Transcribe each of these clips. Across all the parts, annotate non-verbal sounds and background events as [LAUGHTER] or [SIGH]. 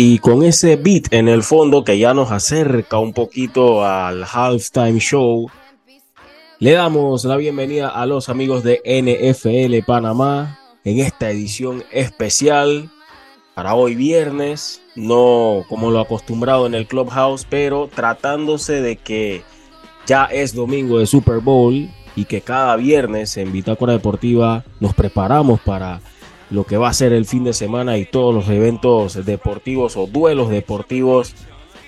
Y con ese beat en el fondo que ya nos acerca un poquito al halftime show, le damos la bienvenida a los amigos de NFL Panamá en esta edición especial para hoy viernes, no como lo acostumbrado en el Clubhouse, pero tratándose de que ya es domingo de Super Bowl y que cada viernes en Bitácora Deportiva nos preparamos para lo que va a ser el fin de semana y todos los eventos deportivos o duelos deportivos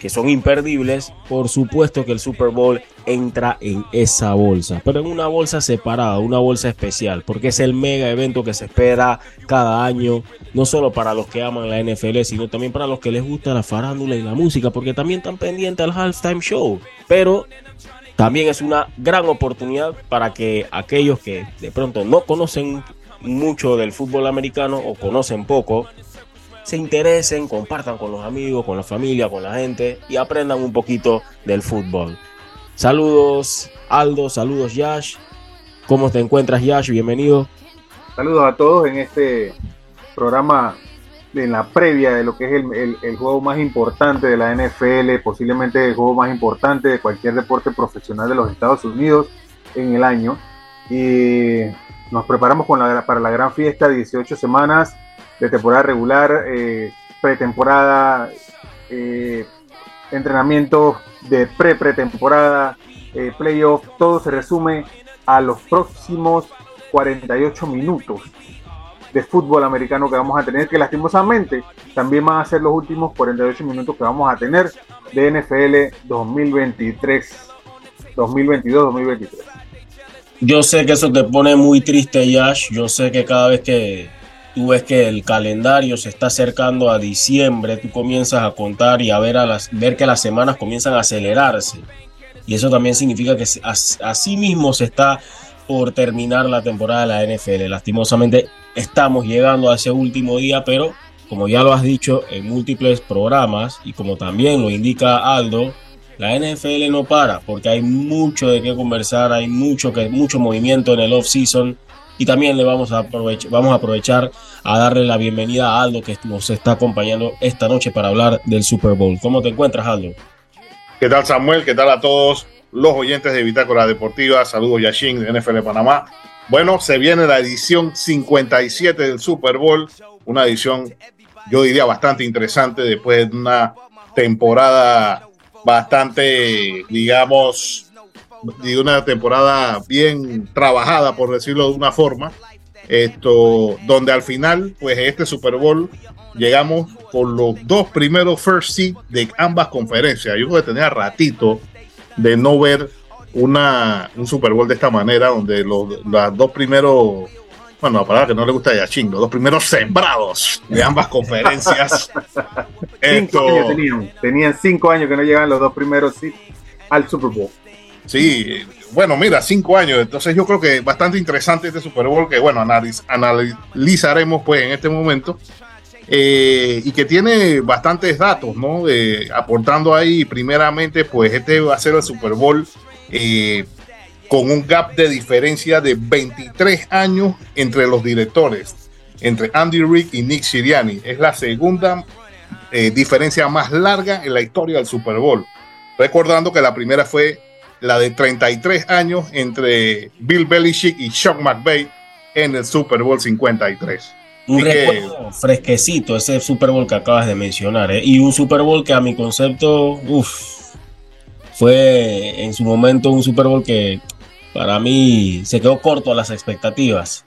que son imperdibles, por supuesto que el Super Bowl entra en esa bolsa, pero en una bolsa separada, una bolsa especial, porque es el mega evento que se espera cada año, no solo para los que aman la NFL, sino también para los que les gusta la farándula y la música, porque también están pendientes al halftime show. Pero también es una gran oportunidad para que aquellos que de pronto no conocen mucho del fútbol americano o conocen poco, se interesen, compartan con los amigos, con la familia, con la gente y aprendan un poquito del fútbol. Saludos Aldo, saludos Yash. ¿Cómo te encuentras Yash? Bienvenido. Saludos a todos en este programa en la previa de lo que es el, el, juego más importante de la NFL, posiblemente el juego más importante de cualquier deporte profesional de los Estados Unidos en el año. Y nos preparamos con la, para la gran fiesta, 18 semanas de temporada regular, eh, pretemporada, eh, de pre-pretemporada, eh, playoff, todo se resume a los próximos 48 minutos de fútbol americano que vamos a tener, que lastimosamente también van a ser los últimos 48 minutos que vamos a tener de NFL 2023, 2022-2023. Yo sé que eso te pone muy triste, Yash. Yo sé que cada vez que tú ves que el calendario se está acercando a diciembre, tú comienzas a contar y a ver, a las, ver que las semanas comienzan a acelerarse. Y eso también significa que así mismo se está por terminar la temporada de la NFL. Lastimosamente estamos llegando a ese último día, pero como ya lo has dicho en múltiples programas y como también lo indica Aldo, la NFL no para porque hay mucho de qué conversar, hay mucho, que, mucho movimiento en el off-season y también le vamos a, aprovechar, vamos a aprovechar a darle la bienvenida a Aldo que nos está acompañando esta noche para hablar del Super Bowl. ¿Cómo te encuentras, Aldo? ¿Qué tal, Samuel? ¿Qué tal a todos los oyentes de Bitácora Deportiva? Saludos, Yashin, de NFL Panamá. Bueno, se viene la edición 57 del Super Bowl, una edición, yo diría, bastante interesante después de una temporada bastante, digamos, de una temporada bien trabajada, por decirlo de una forma. Esto, donde al final, pues este Super Bowl llegamos con los dos primeros first seed de ambas conferencias. Yo que tenía ratito de no ver una, un Super Bowl de esta manera, donde los, los dos primeros, bueno, la palabra que no le gusta a Yachín, los dos primeros sembrados de ambas [LAUGHS] conferencias. Esto, tenían, tenían cinco años que no llegaban los dos primeros al Super Bowl. Sí, bueno, mira, cinco años. Entonces yo creo que bastante interesante este Super Bowl que, bueno, analizaremos pues en este momento. Eh, y que tiene bastantes datos, ¿no? aportando ahí, primeramente, pues este va a ser el Super Bowl eh, con un gap de diferencia de 23 años entre los directores, entre Andy Rick y Nick Siriani. Es la segunda eh, diferencia más larga en la historia del Super Bowl. Recordando que la primera fue la de 33 años entre Bill Belichick y Sean McVay en el Super Bowl 53. Un recuerdo fresquecito ese Super Bowl que acabas de mencionar. ¿eh? Y un Super Bowl que a mi concepto, uff, fue en su momento un Super Bowl que para mí se quedó corto a las expectativas.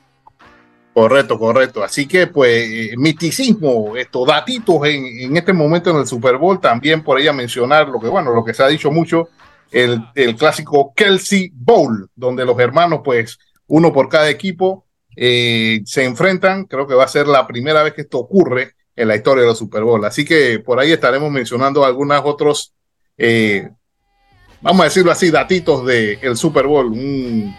Correcto, correcto. Así que, pues, eh, misticismo, estos datitos en, en, este momento en el Super Bowl, también por ella mencionar lo que, bueno, lo que se ha dicho mucho, el, clásico Kelsey Bowl, donde los hermanos, pues uno por cada equipo, eh, se enfrentan. Creo que va a ser la primera vez que esto ocurre en la historia de los Super Bowl. Así que por ahí estaremos mencionando algunos otros, eh, vamos a decirlo así, datitos del el Super Bowl, un,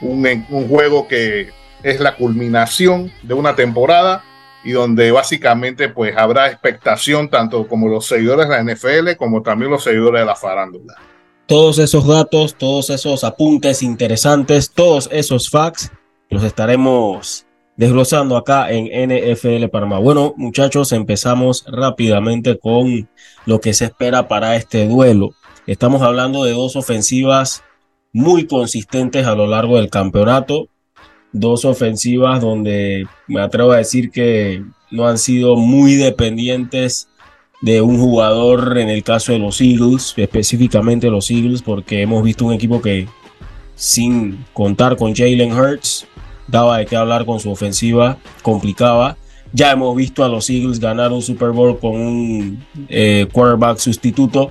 un, juego que es la culminación de una temporada y donde básicamente pues habrá expectación tanto como los seguidores de la NFL como también los seguidores de la farándula todos esos datos, todos esos apuntes interesantes, todos esos facts los estaremos desglosando acá en NFL Panamá. Bueno, muchachos, empezamos rápidamente con lo que se espera para este duelo. Estamos hablando de dos ofensivas muy consistentes a lo largo del campeonato. Dos ofensivas donde me atrevo a decir que no han sido muy dependientes de un jugador en el caso de los Eagles, específicamente los Eagles, porque hemos visto un equipo que sin contar con Jalen Hurts daba de qué hablar con su ofensiva, complicaba. Ya hemos visto a los Eagles ganar un Super Bowl con un eh, quarterback sustituto,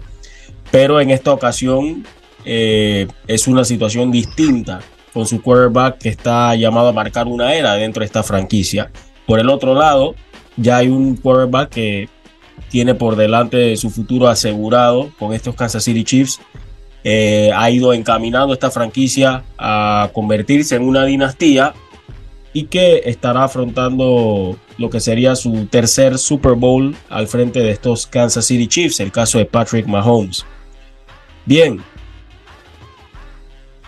pero en esta ocasión eh, es una situación distinta con su quarterback que está llamado a marcar una era dentro de esta franquicia. Por el otro lado, ya hay un quarterback que tiene por delante su futuro asegurado con estos Kansas City Chiefs. Eh, ha ido encaminando esta franquicia a convertirse en una dinastía y que estará afrontando lo que sería su tercer Super Bowl al frente de estos Kansas City Chiefs, el caso de Patrick Mahomes. Bien,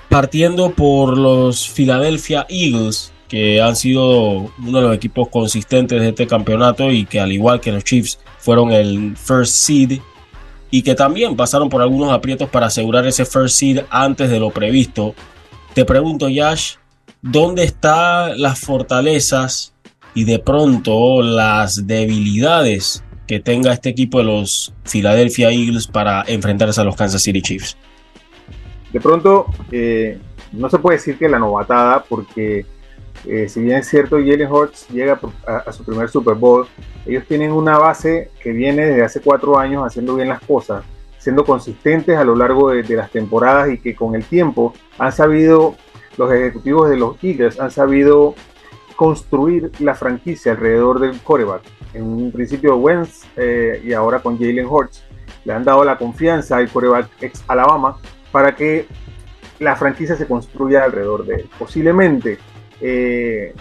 partiendo por los Philadelphia Eagles, que han sido uno de los equipos consistentes de este campeonato y que al igual que los Chiefs fueron el first seed y que también pasaron por algunos aprietos para asegurar ese first seed antes de lo previsto. Te pregunto, Yash, ¿dónde están las fortalezas y de pronto las debilidades que tenga este equipo de los Philadelphia Eagles para enfrentarse a los Kansas City Chiefs? De pronto, eh, no se puede decir que la novatada, porque eh, si bien es cierto, Jalen Hurts llega a, su primer Super Bowl, ellos tienen una base que viene desde hace cuatro años haciendo bien las cosas, siendo consistentes a lo largo de, las temporadas y que con el tiempo han sabido, los ejecutivos de los Eagles han sabido construir la franquicia alrededor del coreback. En un principio Wentz eh, y ahora con Jalen Hurts le han dado la confianza al coreback ex Alabama para que la franquicia se construya alrededor de él. Posiblemente eh,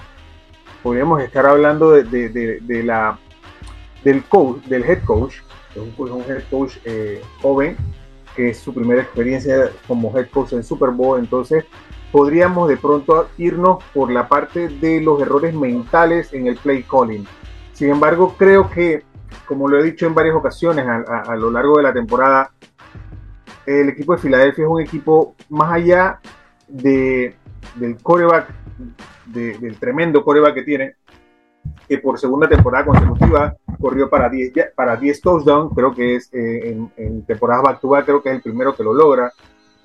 podríamos estar hablando de, la, del coach, del head coach, es un, head coach eh, joven, que es su primera experiencia como head coach en Super Bowl, entonces podríamos de pronto irnos por la parte de los errores mentales en el play calling. Sin embargo, creo que, como lo he dicho en varias ocasiones a, lo largo de la temporada, el equipo de Filadelfia es un equipo más allá de, del coreback del tremendo coreback que tiene, que por segunda temporada consecutiva corrió para 10 para 10 touchdowns, creo que es eh, en, en, temporadas back to back, creo que es el primero que lo logra.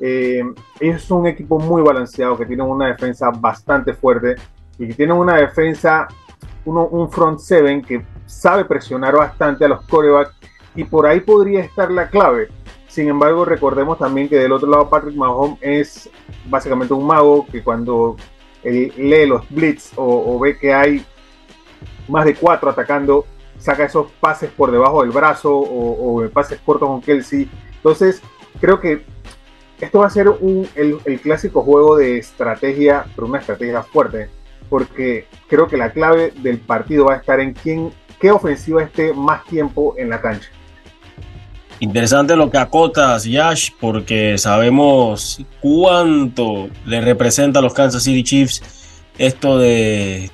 Eh, es un equipo muy balanceado, que tiene una defensa bastante fuerte y que tiene una defensa, un front seven que sabe presionar bastante a los corebacks y por ahí podría estar la clave. Sin embargo, recordemos también que del otro lado Patrick Mahomes es básicamente un mago que cuando lee los blitz o, ve que hay más de cuatro atacando, saca esos pases por debajo del brazo o, pases cortos con Kelsey. Entonces, creo que esto va a ser el, clásico juego de estrategia, pero una estrategia fuerte, porque creo que la clave del partido va a estar en quién, qué ofensiva esté más tiempo en la cancha. Interesante lo que acotas, Yash, porque sabemos cuánto le representa a los Kansas City Chiefs esto de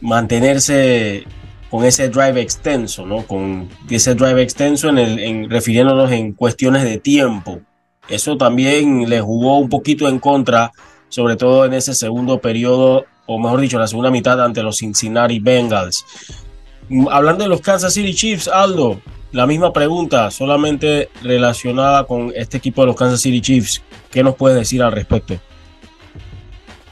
mantenerse con ese drive extenso, ¿no? Con ese drive extenso en el, en, refiriéndonos en cuestiones de tiempo. Eso también le jugó un poquito en contra, sobre todo en ese segundo periodo, o mejor dicho, la segunda mitad ante los Cincinnati Bengals. Hablando de los Kansas City Chiefs, Aldo, la misma pregunta, solamente relacionada con este equipo de los Kansas City Chiefs. ¿Qué nos puedes decir al respecto?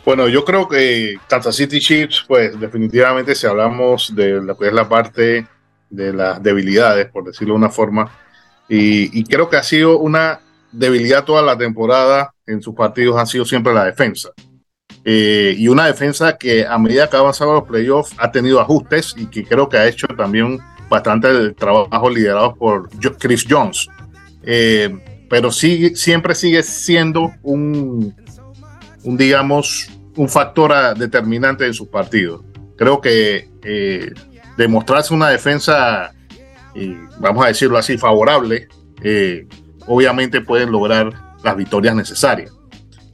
Bueno, yo creo que Kansas City Chiefs, pues definitivamente si hablamos de lo que es la parte de las debilidades, por decirlo de una forma, y, creo que ha sido una debilidad toda la temporada en sus partidos, ha sido siempre la defensa. Eh, y una defensa que a medida que ha avanzado los playoffs ha tenido ajustes y que creo que ha hecho también bastante trabajo liderado por Chris Jones. Eh, pero siempre sigue siendo un, digamos, un factor determinante en sus partidos. Creo que eh, demostrarse una defensa, vamos a decirlo así, favorable, obviamente pueden lograr las victorias necesarias.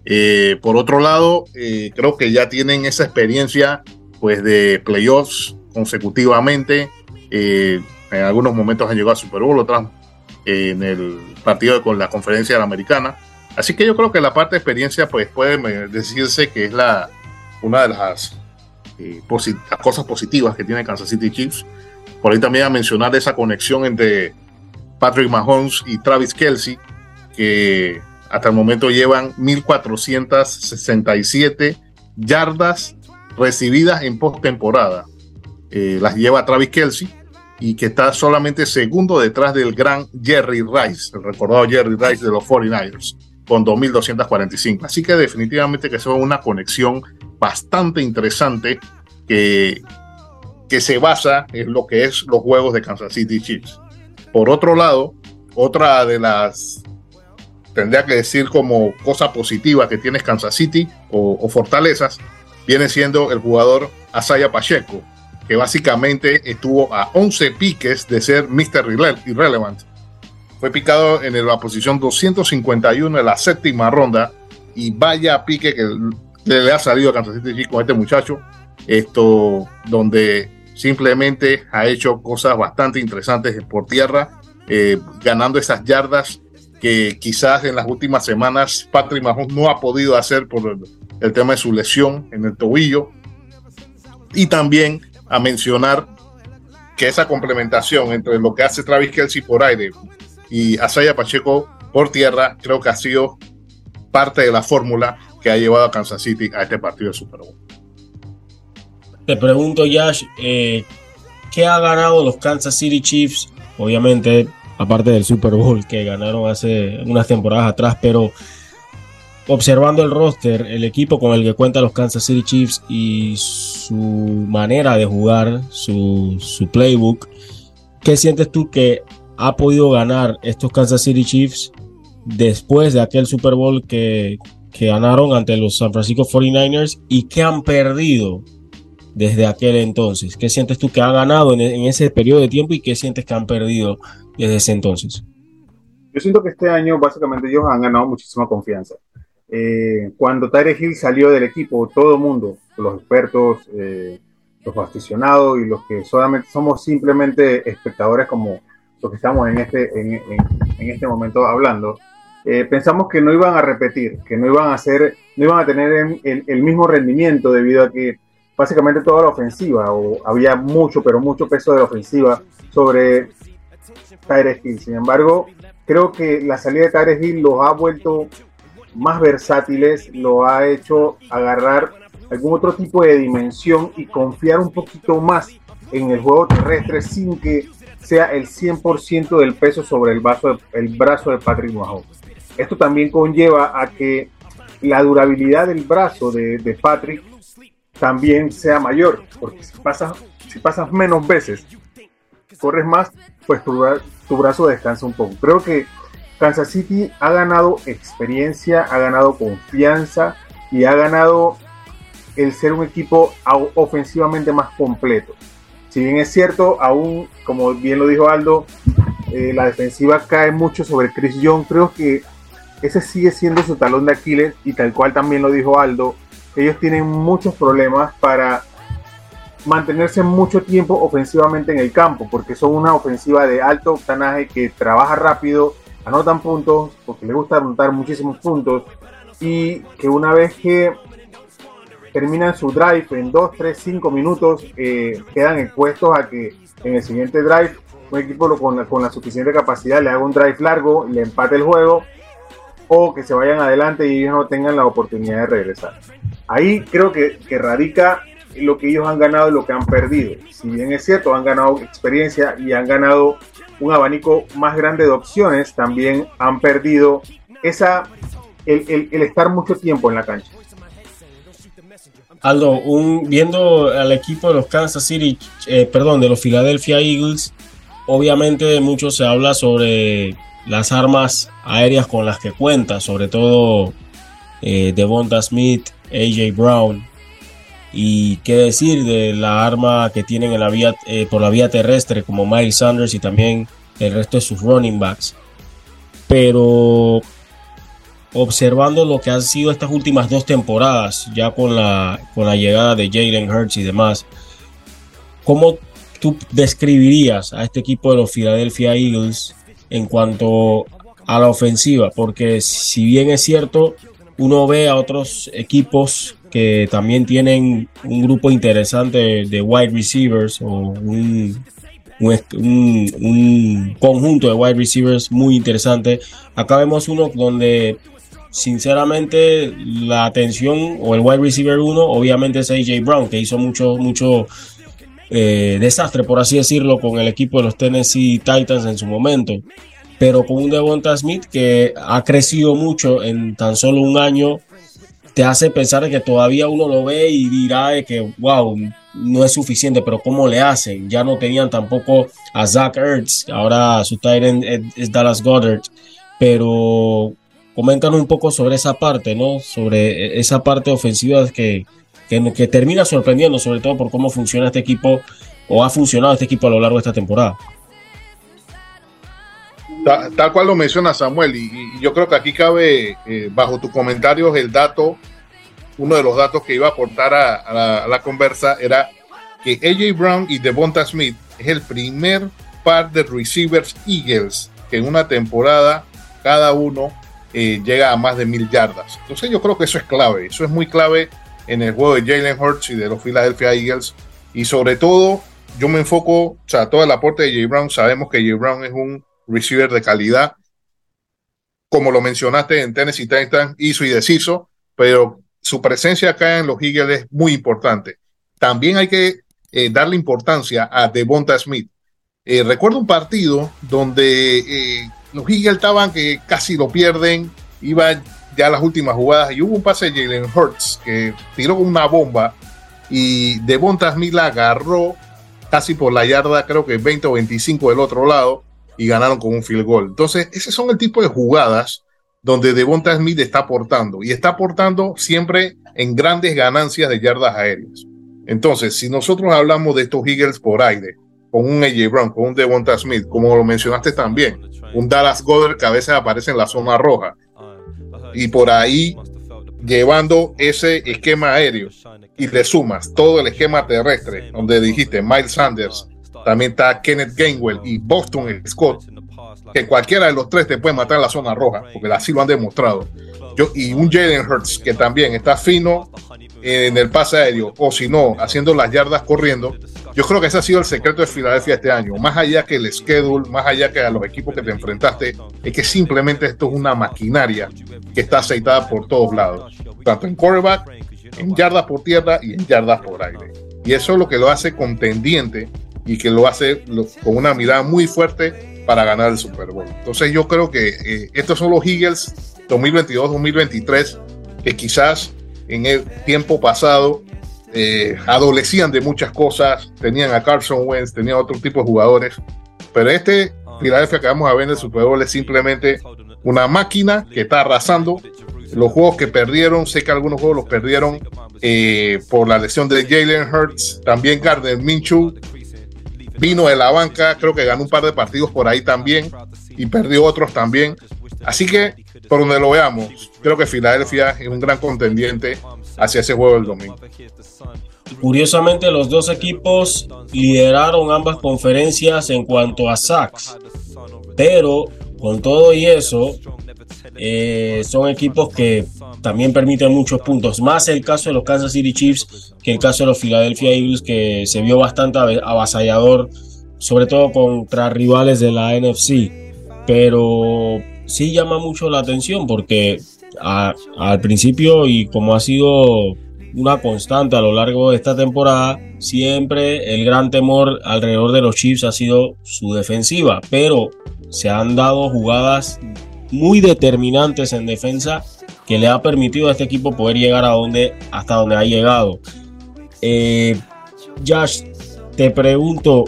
Eh, por otro lado, eh, creo que ya tienen esa experiencia pues de playoffs consecutivamente. Eh, en algunos momentos han llegado a Super Bowl, otras en el partido con la conferencia de la americana. Así que yo creo que la parte de experiencia pues puede decirse que es la, una de las, las cosas positivas que tiene Kansas City Chiefs. Por ahí también a mencionar esa conexión entre Patrick Mahomes y Travis Kelsey, que hasta el momento llevan 1.467 yardas recibidas en postemporada. Eh, las lleva Travis Kelsey y que está solamente segundo detrás del gran Jerry Rice, el recordado Jerry Rice de los 49ers, con 2.245. Así que definitivamente que es una conexión bastante interesante que, que se basa en lo que es los juegos de Kansas City Chiefs. Por otro lado, otra de las tendría que decir como cosa positiva que tienes Kansas City o, fortalezas, viene siendo el jugador Asaya Pacheco, que básicamente estuvo a 11 piques de ser Mr. Irrelevant. Fue picado en la posición 251 en la séptima ronda y vaya pique que le ha salido a Kansas City con este muchacho. Esto donde simplemente ha hecho cosas bastante interesantes por tierra, eh, ganando esas yardas que quizás en las últimas semanas Patrick Mahomes no ha podido hacer por el, tema de su lesión en el tobillo. Y también a mencionar que esa complementación entre lo que hace Travis Kelsey por aire y Asaya Pacheco por tierra, creo que ha sido parte de la fórmula que ha llevado a Kansas City a este partido de Super Bowl. Te pregunto, Yash, eh, ¿qué ha ganado los Kansas City Chiefs? Obviamente aparte del Super Bowl que ganaron hace unas temporadas atrás, pero observando el roster, el equipo con el que cuentan los Kansas City Chiefs y su manera de jugar, su, playbook, ¿qué sientes tú que ha podido ganar estos Kansas City Chiefs después de aquel Super Bowl que, ganaron ante los San Francisco 49ers y que han perdido desde aquel entonces? ¿Qué sientes tú que han ganado en, en, ese periodo de tiempo y qué sientes que han perdido desde ese entonces? Yo siento que este año básicamente ellos han ganado muchísima confianza. Eh, cuando Tyre Hill salió del equipo, todo el mundo, los expertos, eh, los aficionados y los que somos simplemente espectadores como los que estamos en este, este momento hablando, eh, pensamos que no iban a repetir, que no iban a hacer, no iban a tener el, el, mismo rendimiento debido a que básicamente toda la ofensiva, o había mucho, pero mucho peso de la ofensiva sobre Tyre Hill. Sin embargo, creo que la salida de Tyre Hill los ha vuelto más versátiles, lo ha hecho agarrar algún otro tipo de dimensión y confiar un poquito más en el juego terrestre sin que sea el 100% del peso sobre el, el brazo de Patrick Mahomes. Esto también conlleva a que la durabilidad del brazo de, de Patrick también sea mayor, porque si pasas, si pasas menos veces, corres más, pues tu, brazo descansa un poco. Creo que Kansas City ha ganado experiencia, ha ganado confianza y ha ganado el ser un equipo ofensivamente más completo. Si bien es cierto, aún, como bien lo dijo Aldo, eh, la defensiva cae mucho sobre Chris Young, creo que ese sigue siendo su talón de Aquiles y tal cual también lo dijo Aldo, ellos tienen muchos problemas para mantenerse mucho tiempo ofensivamente en el campo, porque son una ofensiva de alto octanaje que trabaja rápido, anotan puntos, porque les gusta anotar muchísimos puntos, y que una vez que terminan su drive en 2, 3, 5 minutos, eh, quedan expuestos a que en el siguiente drive un equipo con la, con la suficiente capacidad le haga un drive largo, le empate el juego, o que se vayan adelante y ellos no tengan la oportunidad de regresar. Ahí creo que, radica lo que ellos han ganado y lo que han perdido. Si bien es cierto, han ganado experiencia y han ganado un abanico más grande de opciones, también han perdido esa, el, estar mucho tiempo en la cancha. Aldo, un, viendo al equipo de los Kansas City, eh, perdón, de los Philadelphia Eagles, obviamente mucho se habla sobre las armas aéreas con las que cuenta, sobre todo eh, Devonta Smith, AJ Brown, y qué decir de la arma que tienen eh, por la vía terrestre como Miles Sanders y también el resto de sus running backs. Pero observando lo que han sido estas últimas dos temporadas, ya con la, con la llegada de Jalen Hurts y demás, ¿cómo tú describirías a este equipo de los Philadelphia Eagles en cuanto a la ofensiva? Porque si bien es cierto, uno ve a otros equipos que también tienen un grupo interesante de wide receivers o un, un, conjunto de wide receivers muy interesante. Acá vemos uno donde sinceramente la atención o el wide receiver uno obviamente es AJ Brown que hizo mucho mucho eh, desastre por así decirlo con el equipo de los Tennessee Titans en su momento pero con un Devonta Smith que ha crecido mucho en tan solo un año te hace pensar que todavía uno lo ve y dirá que, wow, no es suficiente, pero ¿cómo le hacen? Ya no tenían tampoco a Zach Ertz, ahora su Tyrant es Dallas Goddard, pero coméntanos un poco sobre esa parte, ¿no? Sobre esa parte ofensiva que, que, que termina sorprendiendo, sobre todo por cómo funciona este equipo o ha funcionado este equipo a lo largo de esta temporada. Tal, cual lo menciona Samuel, y, yo creo que aquí cabe, eh, bajo tus comentarios, el dato, uno de los datos que iba a aportar a, la, conversa era que AJ Brown y Devonta Smith es el primer par de receivers Eagles que en una temporada cada uno eh, llega a más de mil yardas. Entonces yo creo que eso es clave, eso es muy clave en el juego de Jalen Hurts y de los Philadelphia Eagles. Y sobre todo, yo me enfoco, o sea, todo el aporte de AJ Brown, sabemos que AJ Brown es un receiver de calidad. Como lo mencionaste en Tennessee Titans, hizo y deshizo, pero su presencia acá en los Eagles es muy importante. También hay que eh, darle importancia a Devonta Smith. Eh, recuerdo un partido donde eh, los Eagles estaban que casi lo pierden, iba ya las últimas jugadas y hubo un pase de Jalen Hurts que tiró una bomba y Devonta Smith la agarró casi por la yarda, creo que 20 o 25 del otro lado y ganaron con un field goal. Entonces, ese son el tipo de jugadas donde Devonta Smith está aportando y está aportando siempre en grandes ganancias de yardas aéreas. Entonces, si nosotros hablamos de estos Eagles por aire, con un AJ Brown, con un Devonta Smith, como lo mencionaste también, un Dallas Goddard que a veces aparece en la zona roja y por ahí llevando ese esquema aéreo y le sumas todo el esquema terrestre, donde dijiste Miles Sanders, también está Kenneth Gainwell y Boston Scott, que cualquiera de los tres te puede matar en la zona roja, porque así lo han demostrado. Yo, y un Jalen Hurts que también está fino en el pase aéreo, o si no, haciendo las yardas corriendo. Yo creo que ese ha sido el secreto de Filadelfia este año. Más allá que el schedule, más allá que a los equipos que te enfrentaste, es que simplemente esto es una maquinaria que está aceitada por todos lados, tanto en quarterback, en yardas por tierra y en yardas por aire. Y eso es lo que lo hace contendiente y que lo hace con una mirada muy fuerte para ganar el Super Bowl. Entonces yo creo que eh, estos son los Eagles 2022-2023 que quizás en el tiempo pasado eh, adolecían de muchas cosas, tenían a Carson Wentz, tenían otro tipo de jugadores, pero este Philadelphia que vamos a ver en el Super Bowl es simplemente una máquina que está arrasando. Los juegos que perdieron, sé que algunos juegos los perdieron eh, por la lesión de Jalen Hurts, también Gardner Minshew vino de la banca, creo que ganó un par de partidos por ahí también y perdió otros también. Así que, por donde lo veamos, creo que Filadelfia es un gran contendiente hacia ese juego del domingo. Curiosamente, los dos equipos lideraron ambas conferencias en cuanto a sacks, pero con todo y eso, eh, son equipos que también permiten muchos puntos. Más el caso de los Kansas City Chiefs que el caso de los Philadelphia Eagles, que se vio bastante avasallador, sobre todo contra rivales de la NFC. Pero sí llama mucho la atención porque al principio y como ha sido una constante a lo largo de esta temporada, siempre el gran temor alrededor de los Chiefs ha sido su defensiva, pero se han dado jugadas muy determinantes en defensa que le ha permitido a este equipo poder llegar a donde, hasta donde ha llegado. Eh, Josh, te pregunto,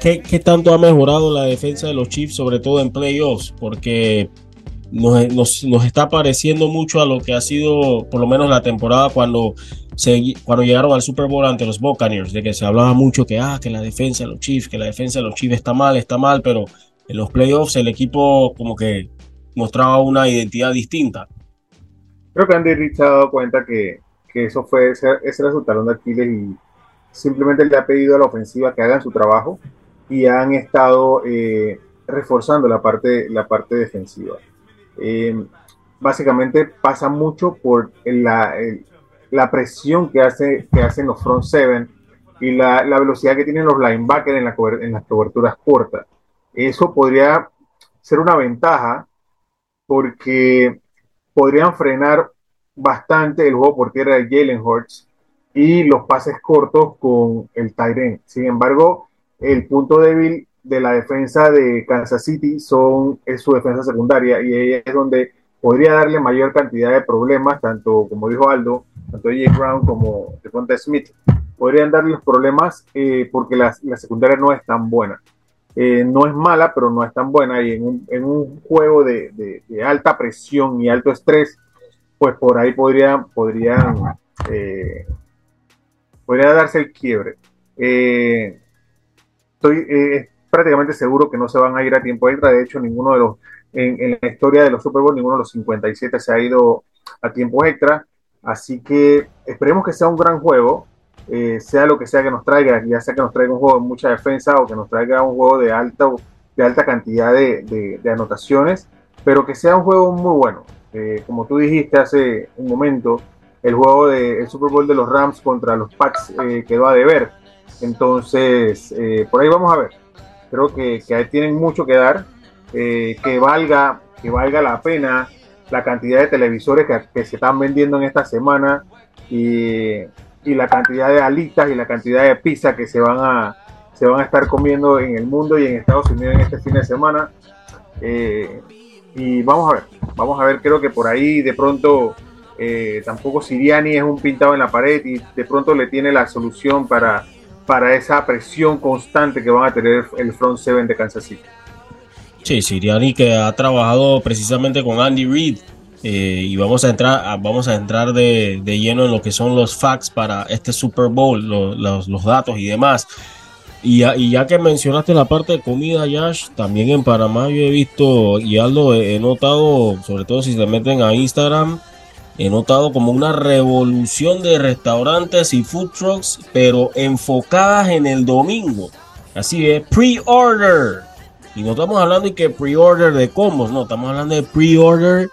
¿qué, tanto ha mejorado la defensa de los Chiefs, sobre todo en playoffs? Porque nos, está pareciendo mucho a lo que ha sido, por lo menos la temporada cuando, cuando llegaron al Super Bowl ante los Buccaneers, de que se hablaba mucho que, ah, que la defensa de los Chiefs, que la defensa de los Chiefs está mal, está mal, pero en los playoffs el equipo como que mostraba una identidad distinta. Creo que Andy Rich ha dado cuenta que, que eso fue ese, ese era de Aquiles y simplemente le ha pedido a la ofensiva que hagan su trabajo y han estado eh, reforzando la parte, la parte defensiva. Eh, básicamente pasa mucho por la, la presión que, hace, que hacen los front seven y la, la velocidad que tienen los linebackers en, la, en las coberturas cortas. Eso podría ser una ventaja porque podrían frenar bastante el juego por tierra de Jalen Hurts y los pases cortos con el Tyren. Sin embargo, el punto débil de la defensa de Kansas City son, es su defensa secundaria y ahí es donde podría darle mayor cantidad de problemas, tanto como dijo Aldo, tanto J. Brown como Devonta Smith, podrían darle los problemas eh, porque la, la, secundaria no es tan buena. Eh, no es mala, pero no es tan buena y en un, juego de, alta presión y alto estrés, pues por ahí podrían, podrían eh, podría darse el quiebre. Eh, estoy eh, prácticamente seguro que no se van a ir a tiempo extra. De hecho, ninguno de los, en, en, la historia de los Super Bowl, ninguno de los 57 se ha ido a tiempo extra. Así que esperemos que sea un gran juego, eh, sea lo que sea que nos traiga, ya sea que nos traiga un juego de mucha defensa o que nos traiga un juego de alta, de alta cantidad de, de, de anotaciones, pero que sea un juego muy bueno. Eh, como tú dijiste hace un momento, el juego del de, Super Bowl de los Rams contra los Pats eh, quedó a deber. Entonces, eh, por ahí vamos a ver. Creo que, que tienen mucho que dar, eh, que, valga, que valga la pena la cantidad de televisores que, que se están vendiendo en esta semana y, y, la cantidad de alitas y la cantidad de pizza que se van a, se van a estar comiendo en el mundo y en Estados Unidos en este fin de semana. Eh, y vamos a ver, vamos a ver, creo que por ahí de pronto eh, tampoco Siriani es un pintado en la pared y de pronto le tiene la solución para, para esa presión constante que van a tener el front seven de Kansas City. Sí, Siriani que ha trabajado precisamente con Andy Reid eh, y vamos a entrar, vamos a entrar de, de, lleno en lo que son los facts para este Super Bowl, lo, los, datos y demás. Y ya, ya, que mencionaste la parte de comida, Yash, también en Panamá yo he visto y Aldo he, he notado, sobre todo si se meten a Instagram, he notado como una revolución de restaurantes y food trucks, pero enfocadas en el domingo. Así es, pre-order. Y no estamos hablando de que pre-order de combos, no, estamos hablando de pre-order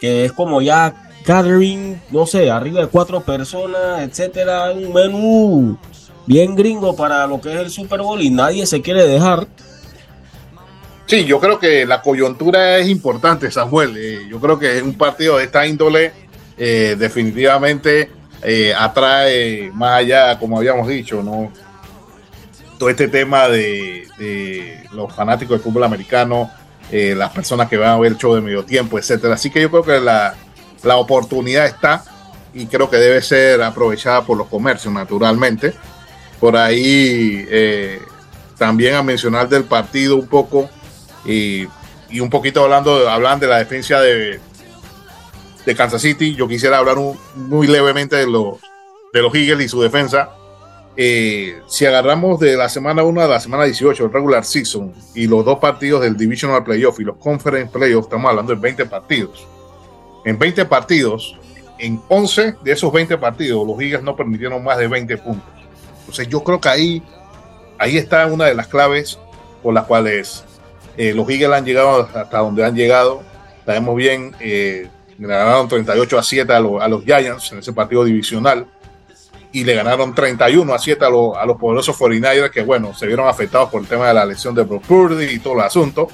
que es como ya gathering, no sé, arriba de cuatro personas, etcétera, un menú bien gringo para lo que es el Super Bowl y nadie se quiere dejar. Sí, yo creo que la coyuntura es importante, Samuel. Eh, yo creo que un partido de esta índole eh, definitivamente eh, atrae más allá, como habíamos dicho, ¿no? Todo este tema de, de los fanáticos del fútbol americano, eh, las personas que van a ver el show de medio tiempo, etcétera. Así que yo creo que la, la oportunidad está y creo que debe ser aprovechada por los comercios, naturalmente. Por ahí eh, también a mencionar del partido un poco y, y un poquito hablando hablan de la defensa de, de Kansas City. Yo quisiera hablar muy levemente de los, de los Eagles y su defensa. Eh, si agarramos de la semana 1 a la semana 18, el regular season, y los dos partidos del Divisional Playoff y los Conference Playoff, estamos hablando de 20 partidos. En 20 partidos, en 11 de esos 20 partidos, los Eagles no permitieron más de 20 puntos. Entonces yo creo que ahí, ahí está una de las claves por las cuales eh, los Eagles han llegado hasta donde han llegado. Sabemos bien, eh, ganaron 38 a 7 a, lo, a, los Giants en ese partido divisional y le ganaron 31 a 7 a, lo, a los poderosos 49ers que bueno, se vieron afectados por el tema de la lesión de Brock Purdy y todo el asunto,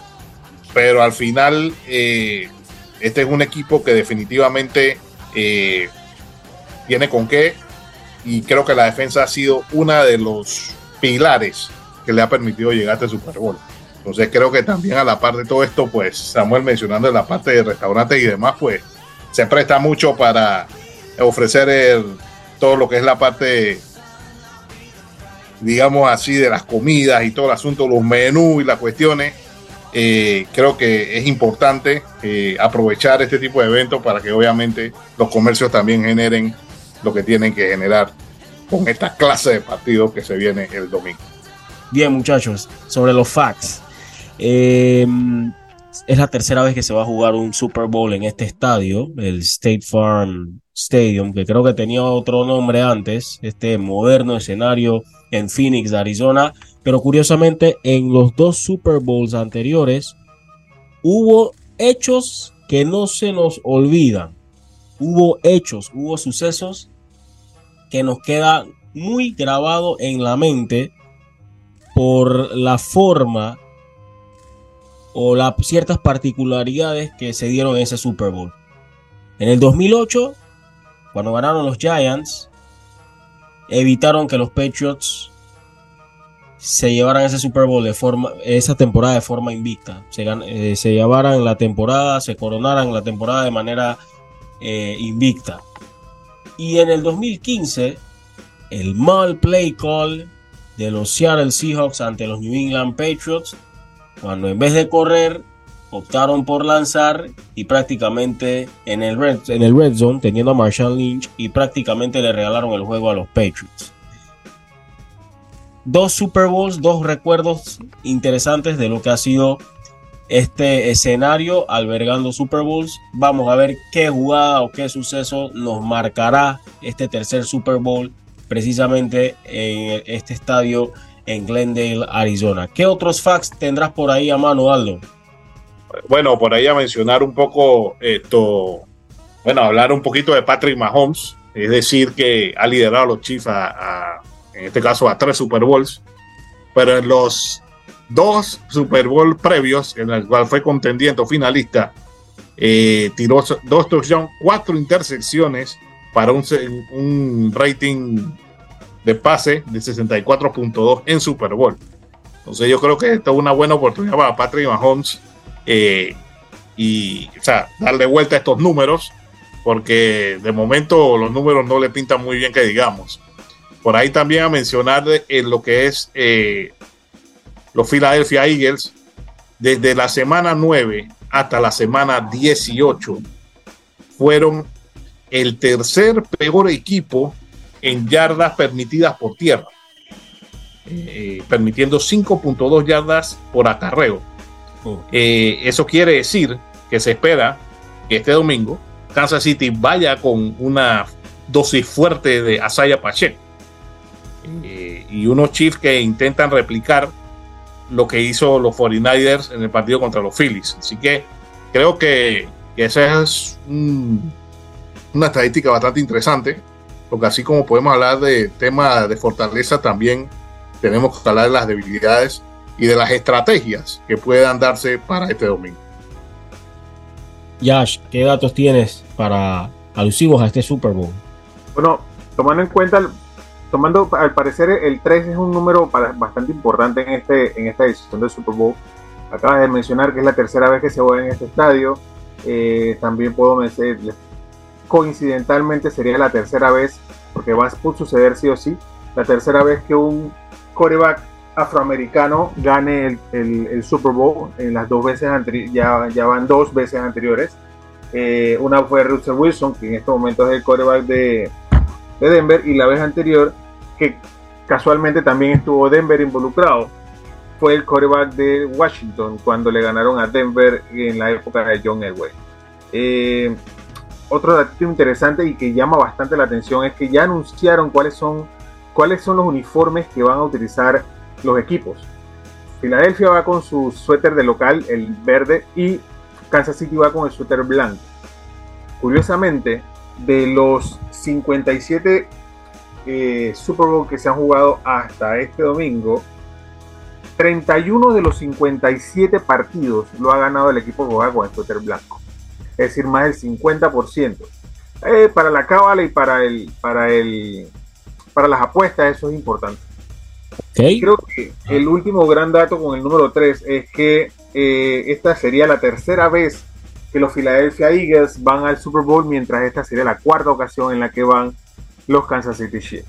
pero al final eh, este es un equipo que definitivamente eh, tiene con qué y creo que la defensa ha sido una de los pilares que le ha permitido llegar a este Super Bowl. Entonces creo que también a la par de todo esto, pues Samuel mencionando la parte de restaurantes y demás, pues se presta mucho para ofrecer el, todo lo que es la parte, digamos así, de las comidas y todo el asunto, los menús y las cuestiones. Eh, creo que es importante eh, aprovechar este tipo de eventos para que obviamente los comercios también generen lo que tienen que generar con esta clase de partidos que se viene el domingo. Bien muchachos, sobre los facts. Eh, es la tercera vez que se va a jugar un Super Bowl en este estadio, el State Farm Stadium, que creo que tenía otro nombre antes, este moderno escenario en Phoenix, Arizona. Pero curiosamente, en los dos Super Bowls anteriores hubo hechos que no se nos olvidan. Hubo hechos, hubo sucesos que nos quedan muy grabado en la mente por la forma o las ciertas particularidades que se dieron en ese Super Bowl. En el 2008, cuando ganaron los Giants, evitaron que los Patriots se llevaran ese Super Bowl de forma, esa temporada de forma invicta. Se, eh, llevaran la temporada, se coronaran la temporada de manera eh, invicta. Y en el 2015, el mal play call de los Seattle Seahawks ante los New England Patriots cuando en vez de correr optaron por lanzar y prácticamente en el red, en el red zone teniendo a Marshall Lynch y prácticamente le regalaron el juego a los Patriots. Dos Super Bowls, dos recuerdos interesantes de lo que ha sido este escenario albergando Super Bowls. Vamos a ver qué jugada o qué suceso nos marcará este tercer Super Bowl precisamente en este estadio en Glendale, Arizona. ¿Qué otros facts tendrás por ahí a mano, Aldo? Bueno, por ahí a mencionar un poco esto, bueno, hablar un poquito de Patrick Mahomes, es decir, que ha liderado a los Chiefs a, en este caso a tres Super Bowls, pero en los dos Super Bowl previos, en el cual fue contendiente o finalista, eh, tiró dos touchdowns, cuatro intersecciones para un, un rating de pase de 64.2 en Super Bowl. Entonces yo creo que esto es una buena oportunidad para Patrick Mahomes eh, y o sea, darle vuelta a estos números, porque de momento los números no le pintan muy bien que digamos. Por ahí también a mencionar en lo que es eh, los Philadelphia Eagles, desde la semana 9 hasta la semana 18, fueron el tercer peor equipo en yardas permitidas por tierra, eh, permitiendo 5.2 yardas por acarreo. Eh, eso quiere decir que se espera que este domingo Kansas City vaya con una dosis fuerte de Asaya Pacheco eh, y unos Chiefs que intentan replicar lo que hizo los 49ers en el partido contra los Phillies. Así que creo que, esa es una estadística bastante interesante porque así como podemos hablar de tema de fortaleza, también tenemos que hablar de las debilidades y de las estrategias que puedan darse para este domingo. Yash, ¿qué datos tienes para alusivos a este Super Bowl? Bueno, tomando en cuenta, tomando al parecer el 3 es un número bastante importante en, este, en esta edición del Super Bowl. Acabas de mencionar que es la tercera vez que se juega en este estadio. Eh, también puedo mencionar, coincidentalmente sería la tercera vez, porque va a suceder sí o sí, la tercera vez que un coreback afroamericano gane el, Super Bowl en las dos veces ya, ya van dos veces anteriores. Eh, una fue Russell Wilson, que en este momento es el coreback de, de Denver, y la vez anterior, que casualmente también estuvo Denver involucrado, fue el coreback de Washington cuando le ganaron a Denver en la época de John Elway. Eh, otro dato interesante y que llama bastante la atención es que ya anunciaron cuáles son, cuáles son los uniformes que van a utilizar los equipos. Filadelfia va con su suéter de local, el verde, y Kansas City va con el suéter blanco. Curiosamente, de los 57 eh, Super Bowl que se han jugado hasta este domingo, 31 de los 57 partidos lo ha ganado el equipo que con el suéter blanco es decir, más del 50%. Eh, para la cábala y para el, para el, para las apuestas eso es importante. Creo que el último gran dato con el número 3 es que eh, esta sería la tercera vez que los Philadelphia Eagles van al Super Bowl, mientras esta sería la cuarta ocasión en la que van los Kansas City Chiefs.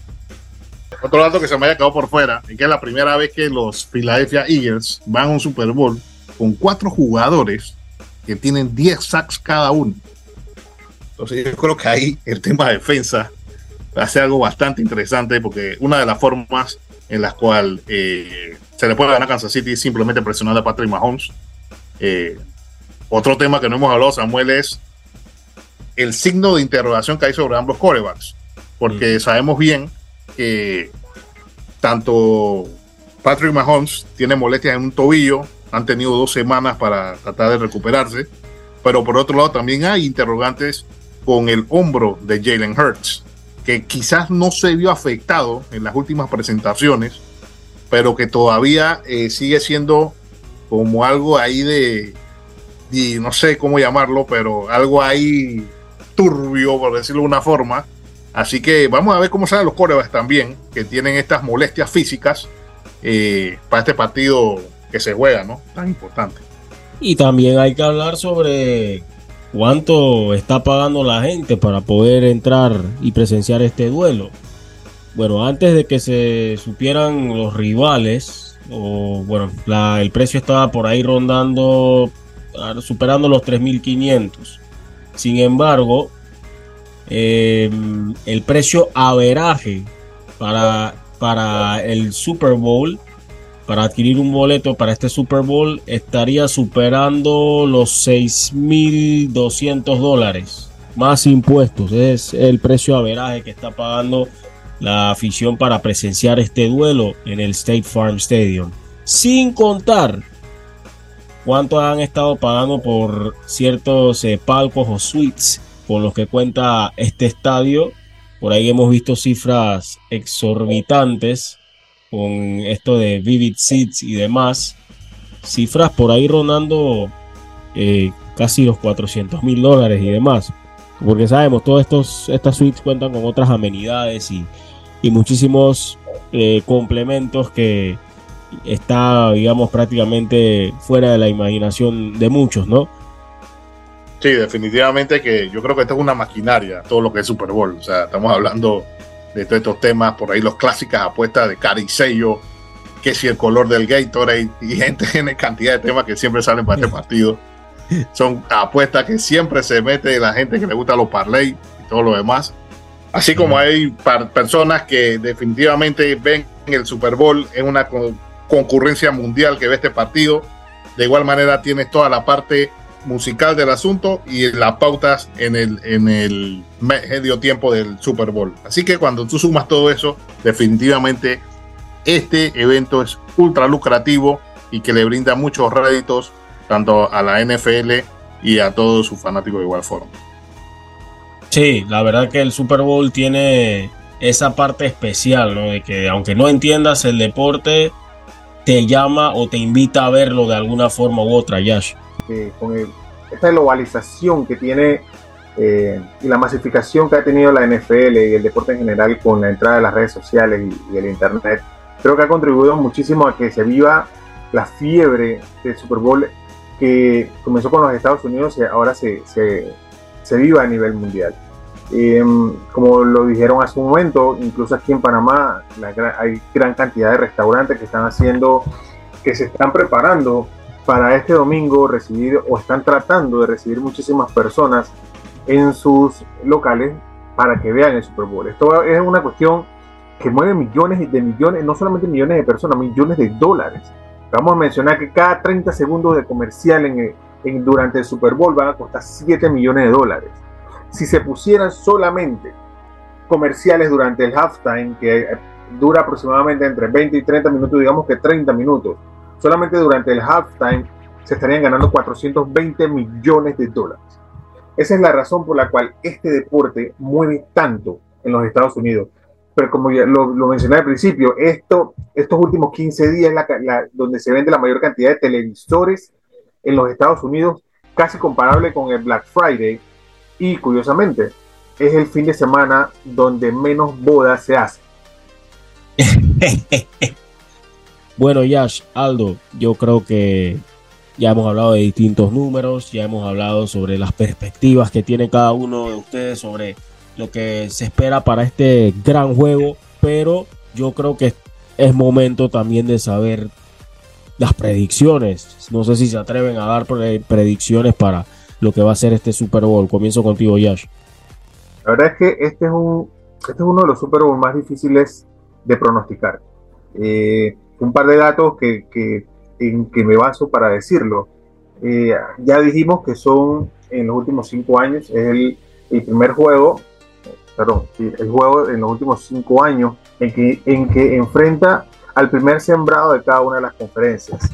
Otro dato que se me haya quedado por fuera es que es la primera vez que los Philadelphia Eagles van a un Super Bowl con cuatro jugadores que tienen 10 sacks cada uno. Entonces yo creo que ahí el tema de defensa ser algo bastante interesante porque una de las formas en las cuales eh, se le puede ganar a Kansas City simplemente presionando a Patrick Mahomes. Eh, otro tema que no hemos hablado, Samuel, es el signo de interrogación que hay sobre ambos corebacks. Porque mm. sabemos bien que tanto Patrick Mahomes tiene molestias en un tobillo, han tenido dos semanas para tratar de recuperarse, pero por otro lado también hay interrogantes con el hombro de Jalen Hurts, que quizás no se vio afectado en las últimas presentaciones, pero que todavía eh, sigue siendo como algo ahí de, no sé cómo llamarlo, pero algo ahí turbio, por decirlo de una forma. Así que vamos a ver cómo salen los corebacks también, que tienen estas molestias físicas eh, para este partido que se juega, ¿no? Tan importante. Y también hay que hablar sobre cuánto está pagando la gente para poder entrar y presenciar este duelo. Bueno, antes de que se supieran los rivales, o bueno, el precio estaba por ahí rondando, superando los 3.500. Sin embargo, em, el precio averaje para, para el Super Bowl, para adquirir un boleto para este Super Bowl, estaría superando los 6.200 dólares. Más impuestos. Es el precio averaje que está pagando la afición para presenciar este duelo en el State Farm Stadium. Sin contar cuánto han estado pagando por ciertos eh, palcos o suites con los que cuenta este estadio. Por ahí hemos visto cifras exorbitantes con esto de Vivid Seats y demás. Cifras por ahí rondando eh, casi los 400 mil dólares y demás. Porque sabemos, todas estas suites cuentan con otras amenidades y, muchísimos eh, complementos que, está, digamos, prácticamente fuera de la imaginación de muchos, ¿no? Sí, definitivamente que yo creo que esto es una maquinaria, todo lo que es Super Bowl. O sea, estamos hablando de todos estos temas, por ahí los clásicas apuestas de Caricello, que si el color del Gatorade, y gente [LAUGHS] tiene cantidad de temas que siempre salen para este partido. Son apuestas que siempre se mete la gente que le gusta los parlay y todo lo demás. Así como hay personas que definitivamente ven el Super Bowl en una concurrencia mundial que ve este partido. De igual manera tienes toda la parte musical del asunto y las pautas en el, en el medio tiempo del Super Bowl. Así que cuando tú sumas todo eso, definitivamente este evento es ultra lucrativo y que le brinda muchos réditos tanto a la NFL y a todos sus fanáticos de igual forma. Sí, la verdad que el Super Bowl tiene esa parte especial, ¿no? De que aunque no entiendas el deporte, te llama o te invita a verlo de alguna forma u otra, Yash. Con esta globalización que tiene eh, y la masificación que ha tenido la NFL y el deporte en general con la entrada de las redes sociales y, el Internet, creo que ha contribuido muchísimo a que se viva la fiebre del Super Bowl que comenzó con los Estados Unidos y ahora se, se, se viva a nivel mundial. Em, como lo dijeron hace un momento, incluso aquí en Panamá hay gran cantidad de restaurantes que están haciendo, que se están preparando para este domingo recibir o están tratando de recibir muchísimas personas en sus locales para que vean el Super Bowl. Esto es una cuestión que mueve millones de millones, no solamente millones de personas, millones de dólares. Vamos a mencionar que cada 30 segundos de comercial en, durante el Super Bowl van a costar 7 millones de dólares si se pusieran solamente comerciales durante el halftime, que dura aproximadamente entre 20 y 30 minutos, digamos que 30 minutos, solamente durante el halftime se estarían ganando 420 millones de dólares. Esa es la razón por la cual este deporte mueve tanto en los Estados Unidos. Pero como ya lo, mencioné al principio, esto, estos últimos 15 días la, donde se vende la mayor cantidad de televisores en los Estados Unidos, casi comparable con el Black Friday, y curiosamente, es el fin de semana donde menos bodas se hacen. [LAUGHS] bueno, Yash, Aldo, yo creo que ya hemos hablado de distintos números, ya hemos hablado sobre las perspectivas que tiene cada uno de ustedes sobre lo que se espera para este gran juego, pero yo creo que es momento también de saber las predicciones. No sé si se atreven a dar predicciones para lo que va a ser este Super Bowl. Comienzo contigo, Yash. La verdad es que este es, un, este es uno de los Super Bowl más difíciles de pronosticar. Eh, un par de datos que, que, en que me baso para decirlo. eh, ya dijimos que son en los últimos cinco años, es el, el primer juego, perdón, el juego en los últimos cinco años en que, en que enfrenta al primer sembrado de cada una de las conferencias.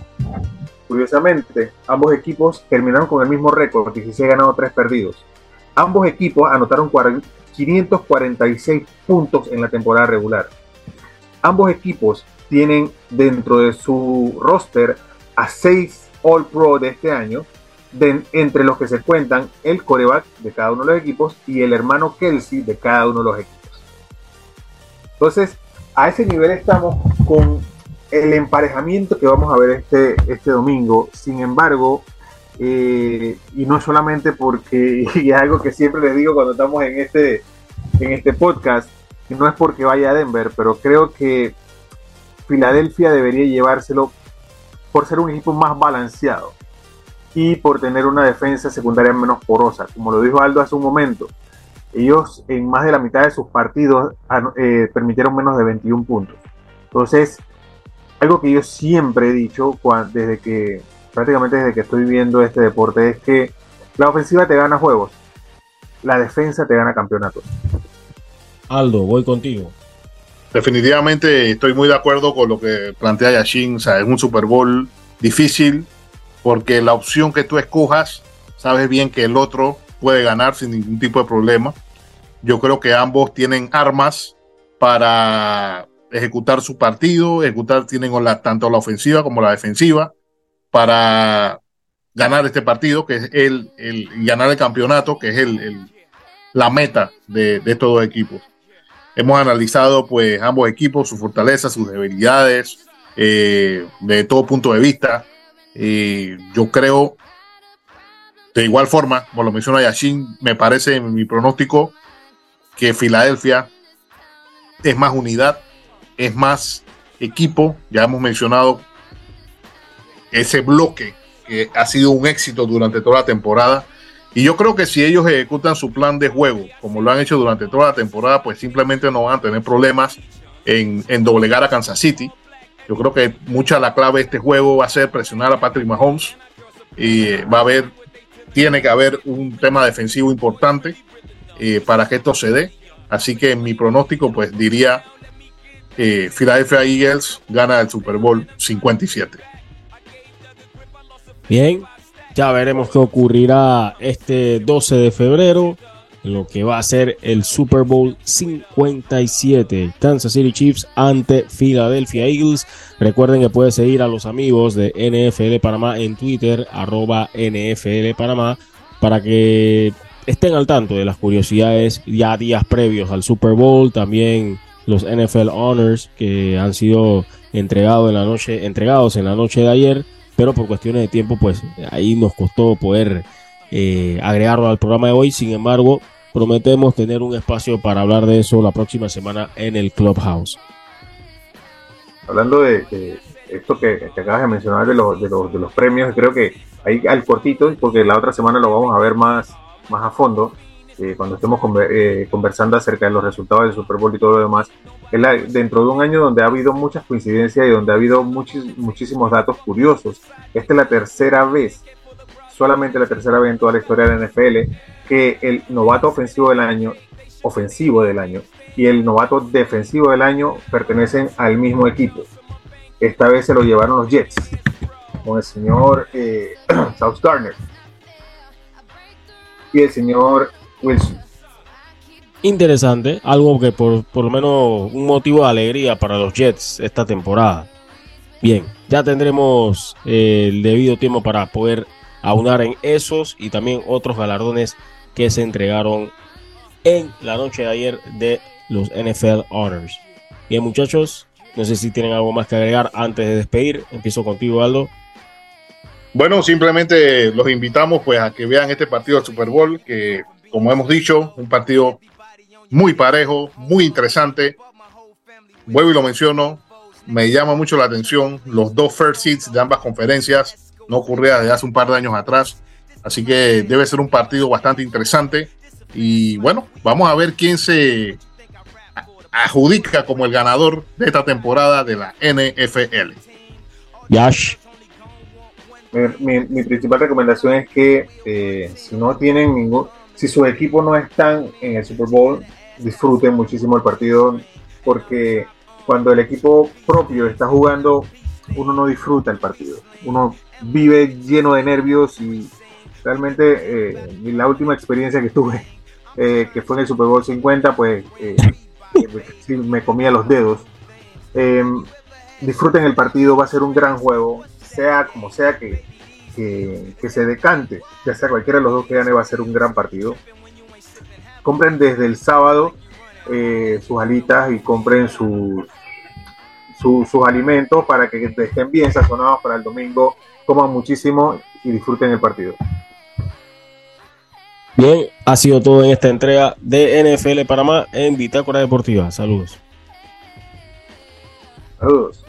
Curiosamente, ambos equipos terminaron con el mismo récord, 16 ganados, 3 perdidos. Ambos equipos anotaron 546 puntos en la temporada regular. Ambos equipos tienen dentro de su roster a 6 All Pro de este año, entre los que se cuentan el coreback de cada uno de los equipos y el hermano Kelsey de cada uno de los equipos. Entonces, a ese nivel estamos con el emparejamiento que vamos a ver este, este domingo. Sin embargo, eh, y no solamente porque, [LAUGHS] y es algo que siempre les digo cuando estamos en este, en este podcast, no es porque vaya a Denver, pero creo que Filadelfia debería llevárselo por ser un equipo más balanceado y por tener una defensa secundaria menos porosa. Como lo dijo Aldo hace un momento, ellos en más de la mitad de sus partidos eh, permitieron menos de 21 puntos. Entonces, algo que yo siempre he dicho desde que prácticamente desde que estoy viendo este deporte es que la ofensiva te gana juegos, la defensa te gana campeonatos. Aldo, voy contigo. Definitivamente estoy muy de acuerdo con lo que plantea Yashin. O sea, es un Super Bowl difícil porque la opción que tú escojas, sabes bien que el otro puede ganar sin ningún tipo de problema. Yo creo que ambos tienen armas para ejecutar su partido, ejecutar, tienen tanto la ofensiva como la defensiva para ganar este partido, que es el, el ganar el campeonato, que es el, la meta de, estos dos equipos. Hemos analizado pues ambos equipos, sus fortalezas, sus debilidades, eh, de todo punto de vista. y yo creo, de igual forma, como lo menciona Yashin, me parece en mi pronóstico que Filadelfia es más unidad, es más equipo. Ya hemos mencionado ese bloque que ha sido un éxito durante toda la temporada. Y yo creo que si ellos ejecutan su plan de juego, como lo han hecho durante toda la temporada, pues simplemente no van a tener problemas en, doblegar a Kansas City. Yo creo que mucha la clave de este juego va a ser presionar a Patrick Mahomes y va a haber, tiene que haber un tema defensivo importante eh, para que esto se dé. Así que en mi pronóstico, pues diría eh, Philadelphia Eagles gana el Super Bowl 57. Bien, ya veremos qué ocurrirá este 12 de febrero, lo que va a ser el Super Bowl 57. Kansas City Chiefs ante Philadelphia Eagles. Recuerden que pueden seguir a los amigos de NFL Panamá en Twitter, arroba NFL Panamá, para que estén al tanto de las curiosidades ya días previos al Super Bowl. También los NFL Honors que han sido entregados en la noche, entregados en la noche de ayer, pero por cuestiones de tiempo, pues ahí nos costó poder eh, agregarlo al programa de hoy. Sin embargo, prometemos tener un espacio para hablar de eso la próxima semana en el Clubhouse. Hablando de, esto que, acabas de mencionar de, los, de, los, de los premios, creo que ahí al cortito, porque la otra semana lo vamos a ver más, más a fondo eh, cuando estemos eh, conversando acerca de los resultados del Super Bowl y todo lo demás, dentro de un año donde ha habido muchas coincidencias y donde ha habido muchísimos datos curiosos. Esta es la tercera vez, solamente la tercera vez en toda la historia de la NFL, que el novato ofensivo del año, ofensivo del año, y el novato defensivo del año pertenecen al mismo equipo. Esta vez se lo llevaron los Jets, con el señor eh, [CLEARS THROAT] South Garner y el señor Interesante, algo que por, por lo menos un motivo de alegría para los Jets esta temporada. Bien, ya tendremos eh, el debido tiempo para poder aunar en esos y también otros galardones que se entregaron en la noche de ayer de los NFL Honors. Bien, muchachos, no sé si tienen algo más que agregar antes de despedir. Empiezo contigo, Aldo. Bueno, simplemente los invitamos pues a que vean este partido de Super Bowl que como hemos dicho, un partido muy parejo, muy interesante. Vuelvo y lo menciono, me llama mucho la atención los dos first seats de ambas conferencias. No ocurría desde hace un par de años atrás. Así que debe ser un partido bastante interesante. Y bueno, vamos a ver quién se adjudica como el ganador de esta temporada de la NFL. Yash. mi, principal recomendación es que eh, si no tienen ningún, si sus equipos no están en el Super Bowl, disfruten muchísimo el partido porque cuando el equipo propio está jugando, uno no disfruta el partido. Uno vive lleno de nervios y realmente eh, la última experiencia que tuve, eh, que fue en el Super Bowl 50, pues eh, me comía los dedos. Em, disfruten el partido, va a ser un gran juego, sea como sea que, que, se decante, ya sea cualquiera de los dos que gane, va a ser un gran partido. Compren desde el sábado sus alitas y compren sus sus alimentos para que estén bien sazonados para el domingo, coman muchísimo y disfruten el partido. Bien, ha sido todo en esta entrega de NFL Panamá en Bitácora Deportiva. Saludos. Saludos.